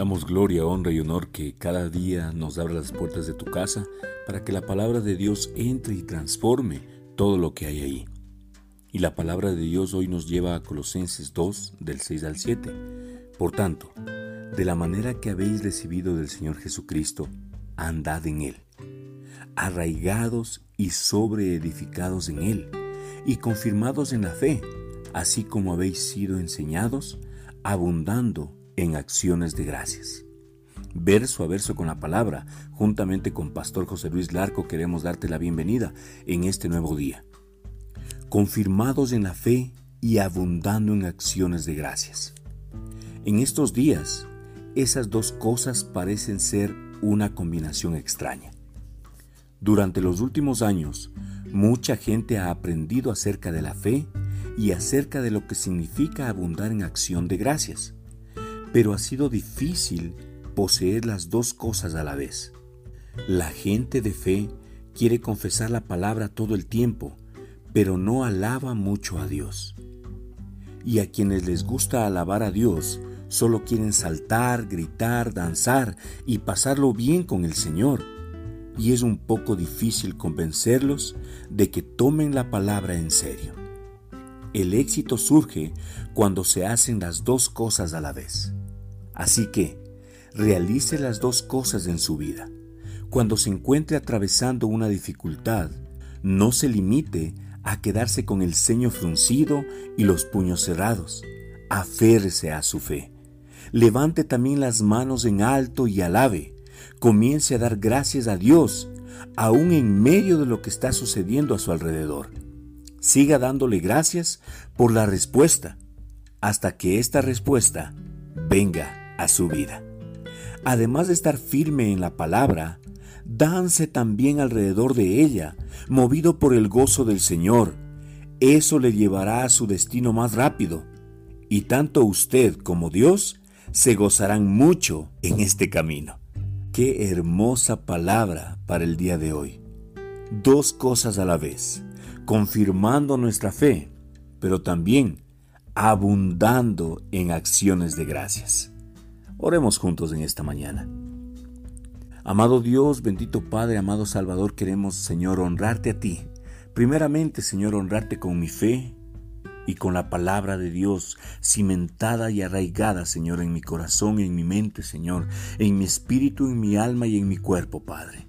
Damos gloria, honra y honor que cada día nos abra las puertas de tu casa para que la palabra de Dios entre y transforme todo lo que hay ahí. Y la palabra de Dios hoy nos lleva a Colosenses 2, del 6 al 7. Por tanto, de la manera que habéis recibido del Señor Jesucristo, andad en Él, arraigados y sobreedificados en Él, y confirmados en la fe, así como habéis sido enseñados, abundando en acciones de gracias. Verso a verso con la palabra, juntamente con Pastor José Luis Larco queremos darte la bienvenida en este nuevo día. Confirmados en la fe y abundando en acciones de gracias. En estos días, esas dos cosas parecen ser una combinación extraña. Durante los últimos años, mucha gente ha aprendido acerca de la fe y acerca de lo que significa abundar en acción de gracias pero ha sido difícil poseer las dos cosas a la vez. La gente de fe quiere confesar la palabra todo el tiempo, pero no alaba mucho a Dios. Y a quienes les gusta alabar a Dios, solo quieren saltar, gritar, danzar y pasarlo bien con el Señor. Y es un poco difícil convencerlos de que tomen la palabra en serio. El éxito surge cuando se hacen las dos cosas a la vez. Así que, realice las dos cosas en su vida. Cuando se encuentre atravesando una dificultad, no se limite a quedarse con el ceño fruncido y los puños cerrados. Aférrese a su fe. Levante también las manos en alto y alabe. Comience a dar gracias a Dios, aún en medio de lo que está sucediendo a su alrededor. Siga dándole gracias por la respuesta, hasta que esta respuesta venga a su vida. Además de estar firme en la palabra, dance también alrededor de ella, movido por el gozo del Señor. Eso le llevará a su destino más rápido, y tanto usted como Dios se gozarán mucho en este camino. Qué hermosa palabra para el día de hoy. Dos cosas a la vez, confirmando nuestra fe, pero también abundando en acciones de gracias. Oremos juntos en esta mañana. Amado Dios, bendito Padre, amado Salvador, queremos, Señor, honrarte a ti. Primeramente, Señor, honrarte con mi fe y con la palabra de Dios cimentada y arraigada, Señor, en mi corazón, en mi mente, Señor, en mi espíritu, en mi alma y en mi cuerpo, Padre.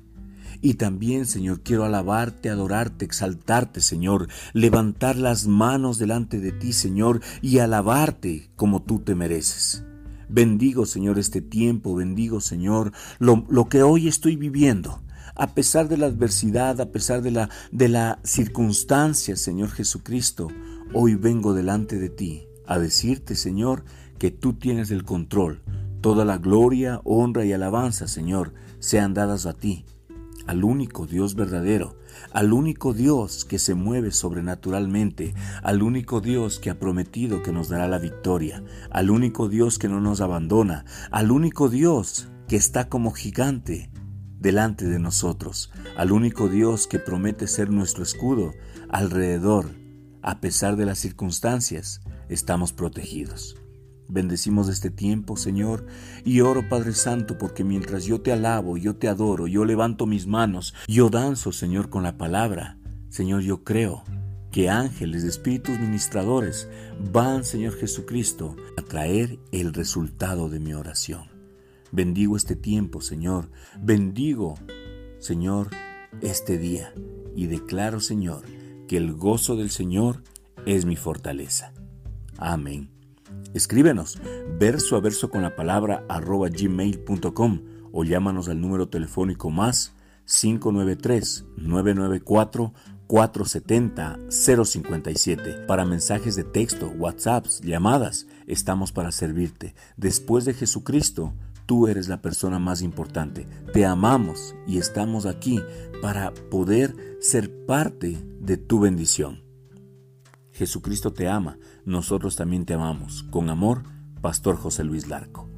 Y también, Señor, quiero alabarte, adorarte, exaltarte, Señor, levantar las manos delante de ti, Señor, y alabarte como tú te mereces. Bendigo, Señor, este tiempo, bendigo, Señor, lo, que hoy estoy viviendo. A pesar de la adversidad, a pesar de la, de la circunstancia, Señor Jesucristo, hoy vengo delante de ti a decirte, Señor, que tú tienes el control. Toda la gloria, honra y alabanza, Señor, sean dadas a ti al único Dios verdadero, al único Dios que se mueve sobrenaturalmente, al único Dios que ha prometido que nos dará la victoria, al único Dios que no nos abandona, al único Dios que está como gigante delante de nosotros, al único Dios que promete ser nuestro escudo alrededor, a pesar de las circunstancias, estamos protegidos. Bendecimos este tiempo, Señor, y oro, Padre Santo, porque mientras yo te alabo, yo te adoro, yo levanto mis manos, yo danzo, Señor, con la palabra. Señor, yo creo que ángeles, espíritus ministradores van, Señor Jesucristo, a traer el resultado de mi oración. Bendigo este tiempo, Señor. Bendigo, Señor, este día. Y declaro, Señor, que el gozo del Señor es mi fortaleza. Amén. Escríbenos verso a verso con la palabra arroba gmail.com o llámanos al número telefónico más 593-994-470-057. Para mensajes de texto, WhatsApps, llamadas, estamos para servirte. Después de Jesucristo, tú eres la persona más importante. Te amamos y estamos aquí para poder ser parte de tu bendición. Jesucristo te ama, nosotros también te amamos. Con amor, Pastor José Luis Larco.